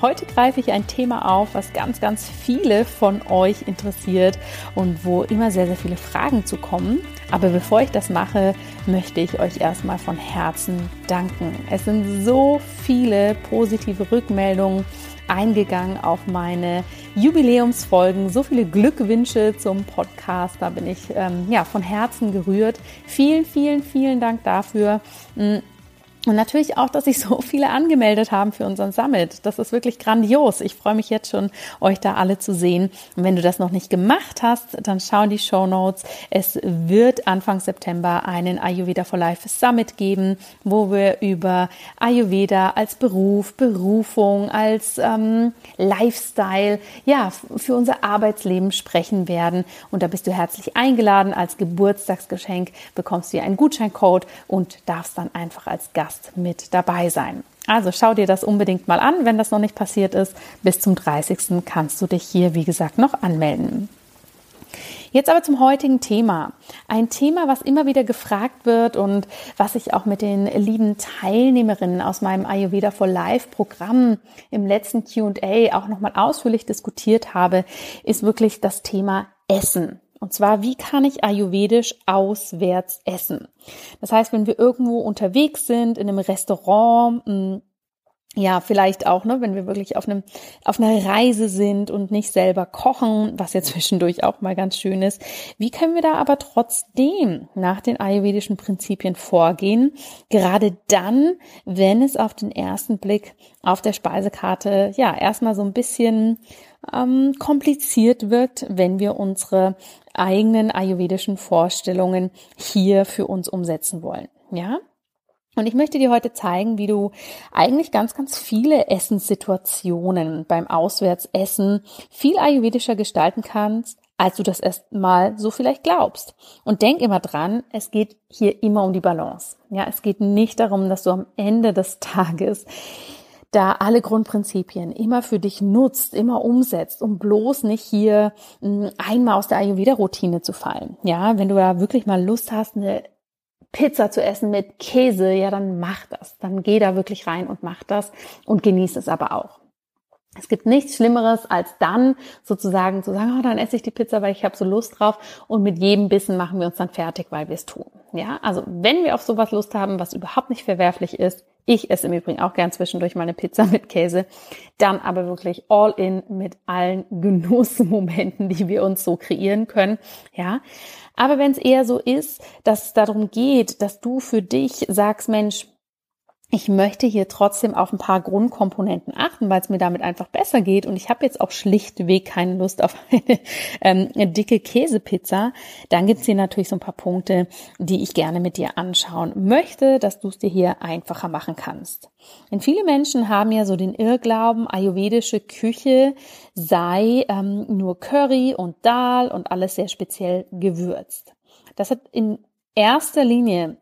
Heute greife ich ein Thema auf, was ganz, ganz viele von euch interessiert und wo immer sehr, sehr viele Fragen zu kommen. Aber bevor ich das mache, möchte ich euch erstmal von Herzen danken. Es sind so viele positive Rückmeldungen eingegangen auf meine Jubiläumsfolgen. So viele Glückwünsche zum Podcast. Da bin ich ähm, ja von Herzen gerührt. Vielen, vielen, vielen Dank dafür. Und natürlich auch, dass sich so viele angemeldet haben für unseren Summit. Das ist wirklich grandios. Ich freue mich jetzt schon, euch da alle zu sehen. Und wenn du das noch nicht gemacht hast, dann schau in die Show Notes. Es wird Anfang September einen Ayurveda for Life Summit geben, wo wir über Ayurveda als Beruf, Berufung, als ähm, Lifestyle, ja, für unser Arbeitsleben sprechen werden. Und da bist du herzlich eingeladen. Als Geburtstagsgeschenk bekommst du einen Gutscheincode und darfst dann einfach als Gast Podcast mit dabei sein. Also schau dir das unbedingt mal an, wenn das noch nicht passiert ist. Bis zum 30. kannst du dich hier, wie gesagt, noch anmelden. Jetzt aber zum heutigen Thema. Ein Thema, was immer wieder gefragt wird und was ich auch mit den lieben Teilnehmerinnen aus meinem Ayurveda for Life Programm im letzten Q&A auch nochmal ausführlich diskutiert habe, ist wirklich das Thema Essen. Und zwar, wie kann ich ayurvedisch auswärts essen? Das heißt, wenn wir irgendwo unterwegs sind, in einem Restaurant, hm, ja, vielleicht auch, ne, wenn wir wirklich auf einem, auf einer Reise sind und nicht selber kochen, was ja zwischendurch auch mal ganz schön ist. Wie können wir da aber trotzdem nach den ayurvedischen Prinzipien vorgehen? Gerade dann, wenn es auf den ersten Blick auf der Speisekarte, ja, erstmal so ein bisschen ähm, kompliziert wirkt, wenn wir unsere eigenen ayurvedischen Vorstellungen hier für uns umsetzen wollen. Ja? Und ich möchte dir heute zeigen, wie du eigentlich ganz, ganz viele Essenssituationen beim Auswärtsessen viel ayurvedischer gestalten kannst, als du das erstmal so vielleicht glaubst. Und denk immer dran, es geht hier immer um die Balance. Ja, es geht nicht darum, dass du am Ende des Tages da alle Grundprinzipien immer für dich nutzt, immer umsetzt, um bloß nicht hier hm, einmal aus der Ayurveda-Routine zu fallen. Ja, wenn du da wirklich mal Lust hast, eine Pizza zu essen mit Käse, ja, dann mach das. Dann geh da wirklich rein und mach das und genieß es aber auch. Es gibt nichts Schlimmeres, als dann sozusagen zu sagen, oh, dann esse ich die Pizza, weil ich habe so Lust drauf und mit jedem Bissen machen wir uns dann fertig, weil wir es tun. Ja, also wenn wir auf sowas Lust haben, was überhaupt nicht verwerflich ist, ich esse im Übrigen auch gern zwischendurch mal eine Pizza mit Käse, dann aber wirklich all in mit allen Genussmomenten, die wir uns so kreieren können. Ja, aber wenn es eher so ist, dass es darum geht, dass du für dich sagst, Mensch, ich möchte hier trotzdem auf ein paar Grundkomponenten achten, weil es mir damit einfach besser geht. Und ich habe jetzt auch schlichtweg keine Lust auf eine, ähm, dicke Käsepizza. Dann gibt's hier natürlich so ein paar Punkte, die ich gerne mit dir anschauen möchte, dass du es dir hier einfacher machen kannst. Denn viele Menschen haben ja so den Irrglauben, ayurvedische Küche sei ähm, nur Curry und Dal und alles sehr speziell gewürzt. Das hat in erster Linie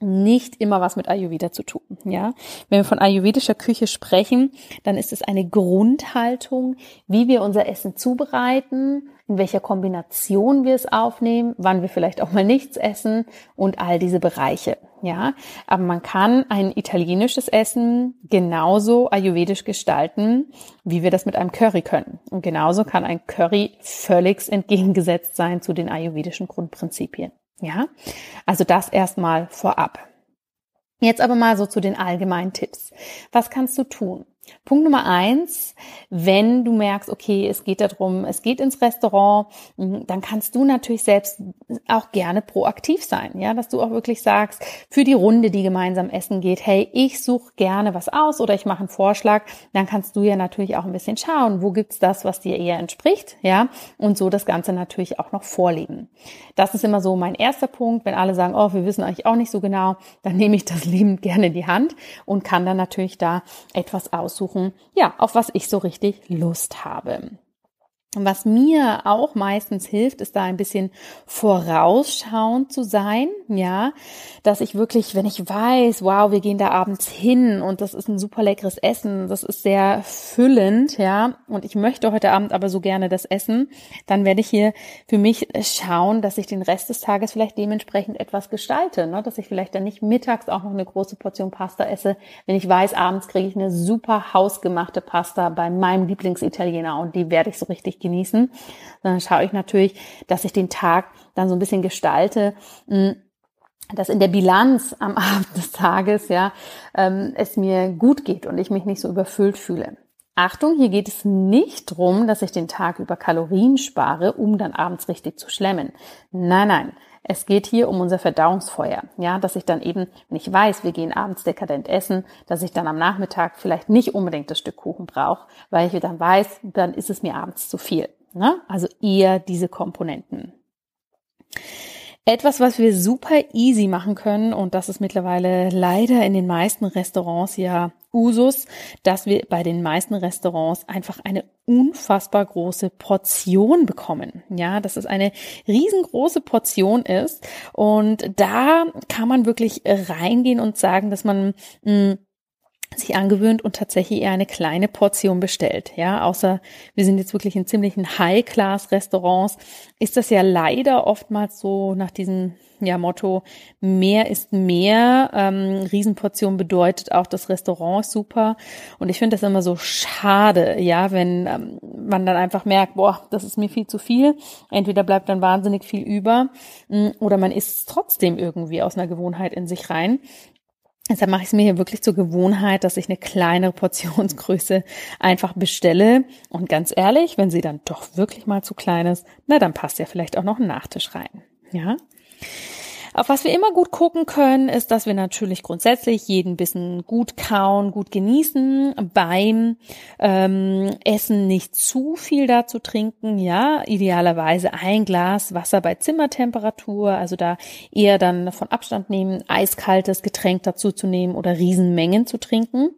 nicht immer was mit Ayurveda zu tun, ja. Wenn wir von ayurvedischer Küche sprechen, dann ist es eine Grundhaltung, wie wir unser Essen zubereiten, in welcher Kombination wir es aufnehmen, wann wir vielleicht auch mal nichts essen und all diese Bereiche, ja. Aber man kann ein italienisches Essen genauso ayurvedisch gestalten, wie wir das mit einem Curry können. Und genauso kann ein Curry völlig entgegengesetzt sein zu den ayurvedischen Grundprinzipien. Ja, also das erstmal vorab. Jetzt aber mal so zu den allgemeinen Tipps. Was kannst du tun? Punkt Nummer eins, wenn du merkst, okay, es geht darum, es geht ins Restaurant, mhm, dann kannst du natürlich selbst auch gerne proaktiv sein, ja, dass du auch wirklich sagst, für die Runde, die gemeinsam essen geht, hey, ich suche gerne was aus oder ich mache einen Vorschlag, dann kannst du ja natürlich auch ein bisschen schauen, wo gibt's das, was dir eher entspricht, ja, und so das Ganze natürlich auch noch vorleben. Das ist immer so mein erster Punkt, wenn alle sagen, oh, wir wissen eigentlich auch nicht so genau, dann nehme ich das Leben gerne in die Hand und kann dann natürlich da etwas aus aussuchen, ja, auf was ich so richtig Lust habe. Was mir auch meistens hilft, ist da ein bisschen vorausschauend zu sein, ja, dass ich wirklich, wenn ich weiß, wow, wir gehen da abends hin und das ist ein super leckeres Essen, das ist sehr füllend, ja, und ich möchte heute Abend aber so gerne das essen, dann werde ich hier für mich schauen, dass ich den Rest des Tages vielleicht dementsprechend etwas gestalte, ne? dass ich vielleicht dann nicht mittags auch noch eine große Portion Pasta esse, wenn ich weiß, abends kriege ich eine super hausgemachte Pasta bei meinem Lieblingsitaliener und die werde ich so richtig genießen, sondern schaue ich natürlich, dass ich den Tag dann so ein bisschen gestalte, hm, dass in der Bilanz am Abend des Tages ja ähm, es mir gut geht und ich mich nicht so überfüllt fühle. Achtung, hier geht es nicht drum, dass ich den Tag über Kalorien spare, um dann abends richtig zu schlemmen. Nein, nein. Es geht hier um unser Verdauungsfeuer. Ja, dass ich dann eben, wenn ich weiß, wir gehen abends dekadent essen, dass ich dann am Nachmittag vielleicht nicht unbedingt das Stück Kuchen brauche, weil ich dann weiß, dann ist es mir abends zu viel. Ne? Also eher diese Komponenten. Etwas, was wir super easy machen können, und das ist mittlerweile leider in den meisten Restaurants ja Usus, dass wir bei den meisten Restaurants einfach eine unfassbar große Portion bekommen. Ja, dass es eine riesengroße Portion ist. Und da kann man wirklich reingehen und sagen, dass man mh, hm, sich angewöhnt und tatsächlich eher eine kleine Portion bestellt. Ja, außer wir sind jetzt wirklich in ziemlichen High-Class-Restaurants, ist das ja leider oftmals so nach diesem ja, Motto, mehr ist mehr. Ähm, Riesenportion bedeutet auch, das Restaurant ist super. Und ich finde das immer so schade, ja, wenn ähm, man dann einfach merkt, boah, das ist mir viel zu viel. Entweder bleibt dann wahnsinnig viel über mm, oder man isst trotzdem irgendwie aus einer Gewohnheit in sich rein. Deshalb mache ich es mir hier wirklich zur Gewohnheit, dass ich eine kleinere Portionsgröße einfach bestelle. Und ganz ehrlich, wenn sie dann doch wirklich mal zu klein ist, na, dann passt ja vielleicht auch noch ein Nachtisch rein. Ja. Auf was wir immer gut gucken können, ist, dass wir natürlich grundsätzlich jeden Bissen gut kauen, gut genießen, beim ähm, Essen nicht zu viel dazu trinken, ja, idealerweise ein Glas Wasser bei Zimmertemperatur, also da eher dann von Abstand nehmen, eiskaltes Getränk dazu zu nehmen oder Riesenmengen zu trinken.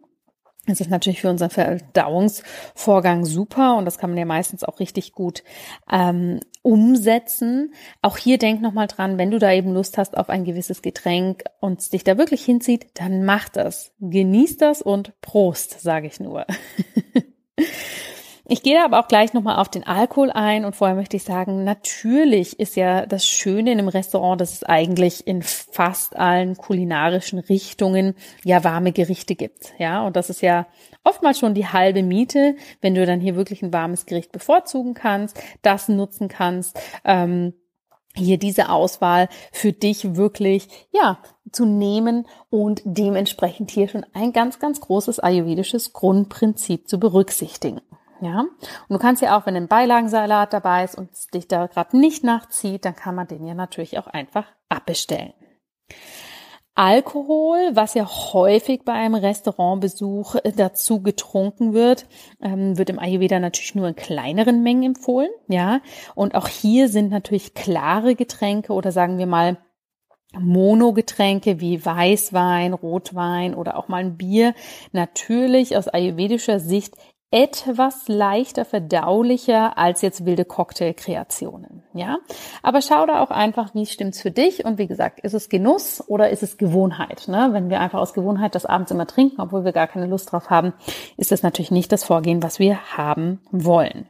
Das ist natürlich für unseren Verdauungsvorgang super und das kann man ja meistens auch richtig gut ähm, umsetzen. Auch hier denk nochmal dran, wenn du da eben Lust hast auf ein gewisses Getränk und dich da wirklich hinzieht, dann mach das. Genieß das und Prost, sage ich nur. Ich gehe aber auch gleich nochmal auf den Alkohol ein und vorher möchte ich sagen, natürlich ist ja das Schöne in einem Restaurant, dass es eigentlich in fast allen kulinarischen Richtungen ja warme Gerichte gibt. Ja, und das ist ja oftmals schon die halbe Miete, wenn du dann hier wirklich ein warmes Gericht bevorzugen kannst, das nutzen kannst. Ähm, hier diese Auswahl für dich wirklich, ja, zu nehmen und dementsprechend hier schon ein ganz, ganz großes ayurvedisches Grundprinzip zu berücksichtigen. Ja, und du kannst ja auch, wenn ein Beilagensalat dabei ist und es dich da gerade nicht nachzieht, dann kann man den ja natürlich auch einfach abbestellen. Alkohol, was ja häufig bei einem Restaurantbesuch äh, dazu getrunken wird, ähm, wird im Ayurveda natürlich nur in kleineren Mengen empfohlen, ja. Und auch hier sind natürlich klare Getränke oder sagen wir mal Monogetränke wie Weißwein, Rotwein oder auch mal ein Bier natürlich aus ayurvedischer Sicht etwas leichter verdaulicher als jetzt wilde Cocktailkreationen, ja. Aber schau da auch einfach, wie stimmt's für dich und wie gesagt, ist es Genuss oder ist es Gewohnheit, ne? Wenn wir einfach aus Gewohnheit das abends immer trinken, obwohl wir gar keine Lust drauf haben, ist das natürlich nicht das Vorgehen, was wir haben wollen.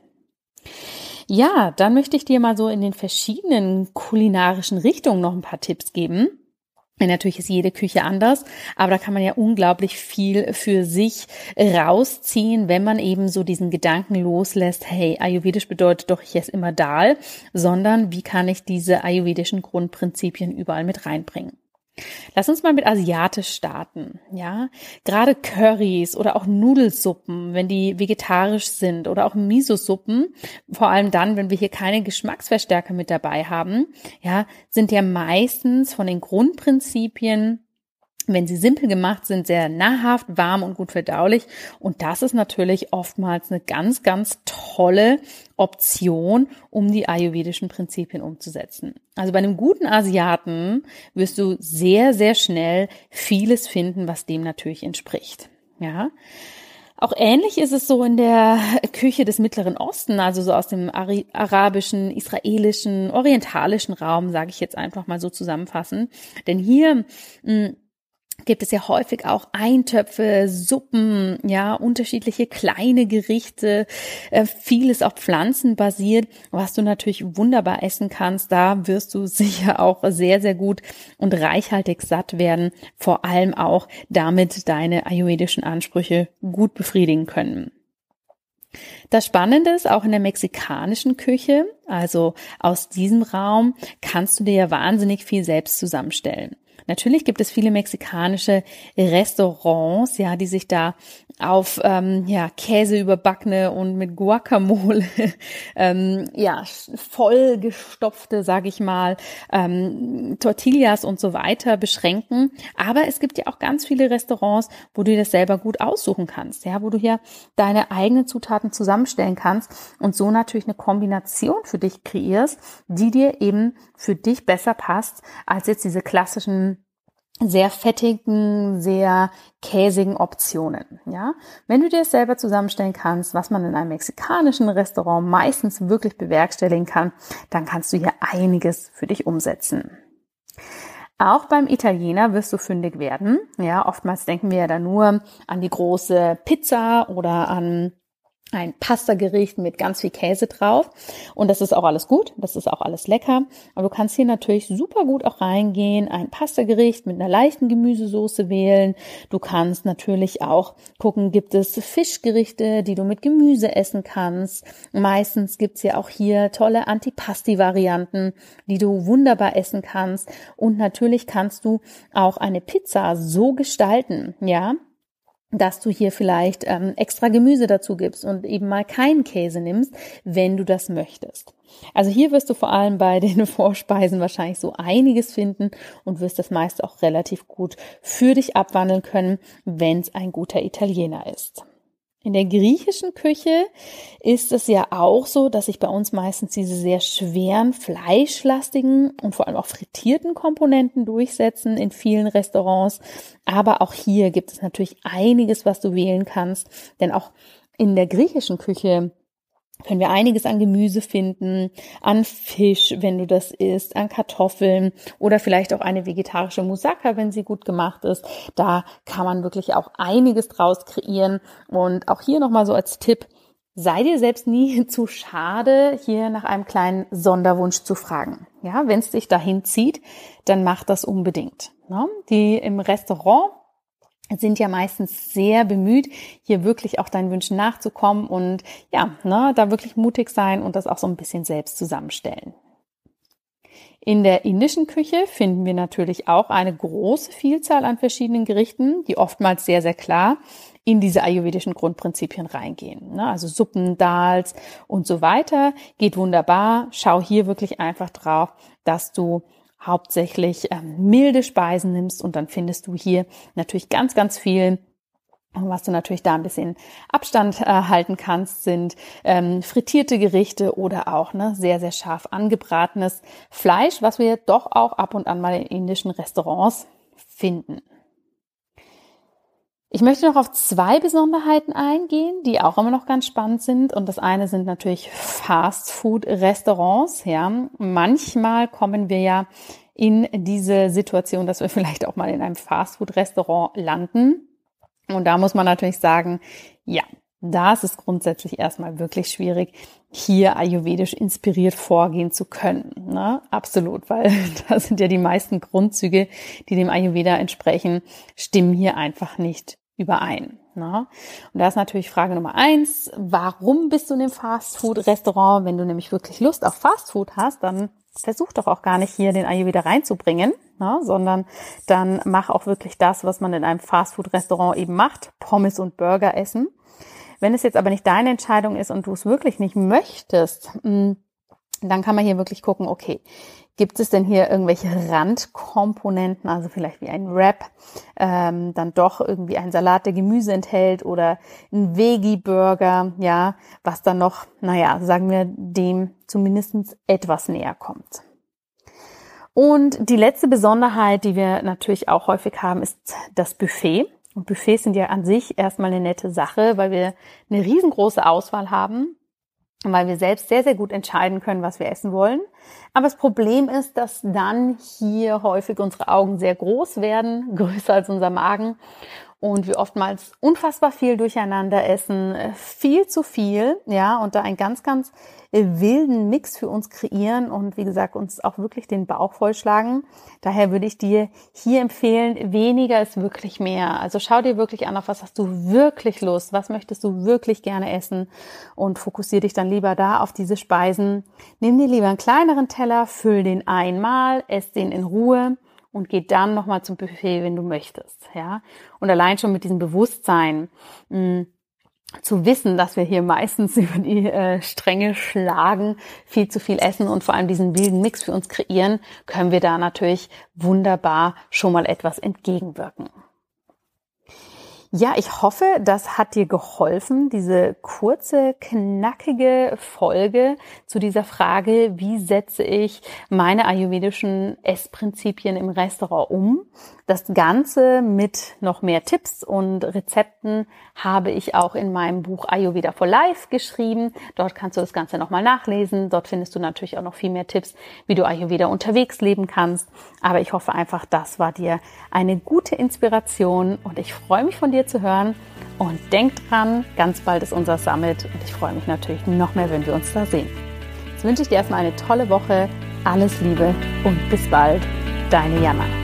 Ja, dann möchte ich dir mal so in den verschiedenen kulinarischen Richtungen noch ein paar Tipps geben Natürlich ist jede Küche anders, aber da kann man ja unglaublich viel für sich rausziehen, wenn man eben so diesen Gedanken loslässt, hey, Ayurvedisch bedeutet doch, ich esse immer Dal, sondern wie kann ich diese ayurvedischen Grundprinzipien überall mit reinbringen? Lass uns mal mit asiatisch starten, ja. Gerade Currys oder auch Nudelsuppen, wenn die vegetarisch sind oder auch Miso-Suppen, vor allem dann, wenn wir hier keine Geschmacksverstärker mit dabei haben, ja, sind ja meistens von den Grundprinzipien wenn sie simpel gemacht sind, sehr nahrhaft, warm und gut verdaulich. Und das ist natürlich oftmals eine ganz, ganz tolle Option, um die ayurvedischen Prinzipien umzusetzen. Also bei einem guten Asiaten wirst du sehr, sehr schnell vieles finden, was dem natürlich entspricht. Ja. Auch ähnlich ist es so in der Küche des Mittleren Osten, also so aus dem arabischen, israelischen, orientalischen Raum, sage ich jetzt einfach mal so zusammenfassen. Denn hier mh, hm, gibt es ja häufig auch Eintöpfe, Suppen, ja, unterschiedliche kleine Gerichte, äh, vieles auch pflanzenbasiert, was du natürlich wunderbar essen kannst. Da wirst du sicher auch sehr, sehr gut und reichhaltig satt werden, vor allem auch damit deine ayurvedischen Ansprüche gut befriedigen können. Das Spannende ist auch in der mexikanischen Küche, also aus diesem Raum, kannst du dir ja wahnsinnig viel selbst zusammenstellen. Natürlich gibt es viele mexikanische Restaurants, ja, die sich da auf ähm, ja, Käse überbackene und mit Guacamole ähm, ja vollgestopfte, sage ich mal, ähm, Tortillas und so weiter beschränken. Aber es gibt ja auch ganz viele Restaurants, wo du das selber gut aussuchen kannst, ja, wo du hier deine eigenen Zutaten zusammenstellen kannst und so natürlich eine Kombination für dich kreierst, die dir eben für dich besser passt als jetzt diese klassischen sehr fettigen, sehr käsigen Optionen. Ja, wenn du dir das selber zusammenstellen kannst, was man in einem mexikanischen Restaurant meistens wirklich bewerkstelligen kann, dann kannst du hier einiges für dich umsetzen. Auch beim Italiener wirst du fündig werden. Ja, oftmals denken wir ja da nur an die große Pizza oder an ein Pasta-Gericht mit ganz viel Käse drauf. Und das ist auch alles gut, das ist auch alles lecker. Aber du kannst hier natürlich super gut auch reingehen, ein Pasta-Gericht mit einer leichten Gemüsesoße wählen. Du kannst natürlich auch gucken, gibt es Fischgerichte, die du mit Gemüse essen kannst. Meistens gibt's ja auch hier tolle Antipasti-Varianten, die du wunderbar essen kannst. Und natürlich kannst du auch eine Pizza so gestalten, ja, dass du hier vielleicht ähm, extra Gemüse dazu gibst und eben mal keinen Käse nimmst, wenn du das möchtest. Also hier wirst du vor allem bei den Vorspeisen wahrscheinlich so einiges finden und wirst das meist auch relativ gut für dich abwandeln können, wenn es ein guter Italiener ist. In der griechischen Küche ist es ja auch so, dass sich bei uns meistens diese sehr schweren, fleischlastigen und vor allem auch frittierten Komponenten durchsetzen in vielen Restaurants. Aber auch hier gibt es natürlich einiges, was du wählen kannst, denn auch in der griechischen Küche können wir einiges an Gemüse finden, an Fisch, wenn du das isst, an Kartoffeln oder vielleicht auch eine vegetarische Moussaka, wenn sie gut gemacht ist. Da kann man wirklich auch einiges draus kreieren. Und auch hier nochmal so als Tipp, sei dir selbst nie zu schade, hier nach einem kleinen Sonderwunsch zu fragen. Ja, wenn es dich dahin zieht, dann mach das unbedingt. Ne? Die im Restaurant sind ja meistens sehr bemüht, hier wirklich auch deinen Wünschen nachzukommen und ja, ne, da wirklich mutig sein und das auch so ein bisschen selbst zusammenstellen. In der indischen Küche finden wir natürlich auch eine große Vielzahl an verschiedenen Gerichten, die oftmals sehr, sehr klar in diese ayurvedischen Grundprinzipien reingehen. Ne? Also Suppen, Dals und so weiter. Geht wunderbar. Schau hier wirklich einfach drauf, dass du hauptsächlich ähm, milde Speisen nimmst und dann findest du hier natürlich ganz, ganz viel was du natürlich da ein bisschen Abstand äh, halten kannst, sind ähm, frittierte Gerichte oder auch ne, sehr, sehr scharf angebratenes Fleisch, was wir doch auch ab und an mal in indischen Restaurants finden. Ich möchte noch auf zwei Besonderheiten eingehen, die auch immer noch ganz spannend sind. Und das eine sind natürlich Fast-Food-Restaurants. Ja, manchmal kommen wir ja in diese Situation, dass wir vielleicht auch mal in einem Fast-Food-Restaurant landen. Und da muss man natürlich sagen, ja, da ist grundsätzlich erstmal wirklich schwierig, hier ayurvedisch inspiriert vorgehen zu können. Ne? Absolut, weil da sind ja die meisten Grundzüge, die dem Ayurveda entsprechen, stimmen hier einfach nicht überein. Ne? Und da ist natürlich Frage Nummer eins, warum bist du in dem Fastfood-Restaurant? Wenn du nämlich wirklich Lust auf Fastfood hast, dann versuch doch auch gar nicht hier den Ayurveda reinzubringen, ne? sondern dann mach auch wirklich das, was man in einem Fastfood-Restaurant eben macht, Pommes und Burger essen. Wenn es jetzt aber nicht deine Entscheidung ist und du es wirklich nicht möchtest, mm, dann kann man hier wirklich gucken, okay, Gibt es denn hier irgendwelche Randkomponenten, also vielleicht wie ein Wrap, ähm, dann doch irgendwie ein Salat, der Gemüse enthält oder ein Veggie-Burger, ja, was dann noch, naja, sagen wir, dem zumindest etwas näher kommt. Und die letzte Besonderheit, die wir natürlich auch häufig haben, ist das Buffet. Und Buffets sind ja an sich erstmal eine nette Sache, weil wir eine riesengroße Auswahl haben, weil wir selbst sehr, sehr gut entscheiden können, was wir essen wollen. Aber das Problem ist, dass dann hier häufig unsere Augen sehr groß werden, größer als unser Magen und wir oftmals unfassbar viel durcheinander essen, äh, viel zu viel, ja, und da einen ganz, ganz äh, wilden Mix für uns kreieren und wie gesagt, uns auch wirklich den Bauch vollschlagen. Daher würde ich dir hier empfehlen, weniger ist wirklich mehr. Also schau dir wirklich an, auf was hast du wirklich Lust, was möchtest du wirklich gerne essen und fokussiere dich dann lieber da auf diese Speisen. Nimm dir lieber einen kleineren Teller, füll den einmal, ess den in Ruhe und geh dann nochmal zum Buffet, wenn du möchtest, ja. Und allein schon mit diesem Bewusstsein, hm, zu wissen, dass wir hier meistens über die äh, Stränge schlagen, viel zu viel essen und vor allem diesen wilden Mix für uns kreieren, können wir da natürlich wunderbar schon mal etwas entgegenwirken. Ja, ich hoffe, das hat dir geholfen, diese kurze, knackige Folge zu dieser Frage, wie setze ich meine ayurvedischen Essprinzipien im Restaurant um. Das Ganze mit noch mehr Tipps und Rezepten habe ich auch in meinem Buch Ayurveda for Life geschrieben. Dort kannst du das Ganze nochmal nachlesen. Dort findest du natürlich auch noch viel mehr Tipps, wie du Ayurveda unterwegs leben kannst. Aber ich hoffe einfach, das war dir eine gute Inspiration und ich freue mich von dir zu hören. Und denk dran, ganz bald ist unser Summit und ich freue mich natürlich noch mehr, wenn wir uns da sehen. Jetzt wünsche ich dir erstmal eine tolle Woche. Alles Liebe und bis bald. Deine Jana.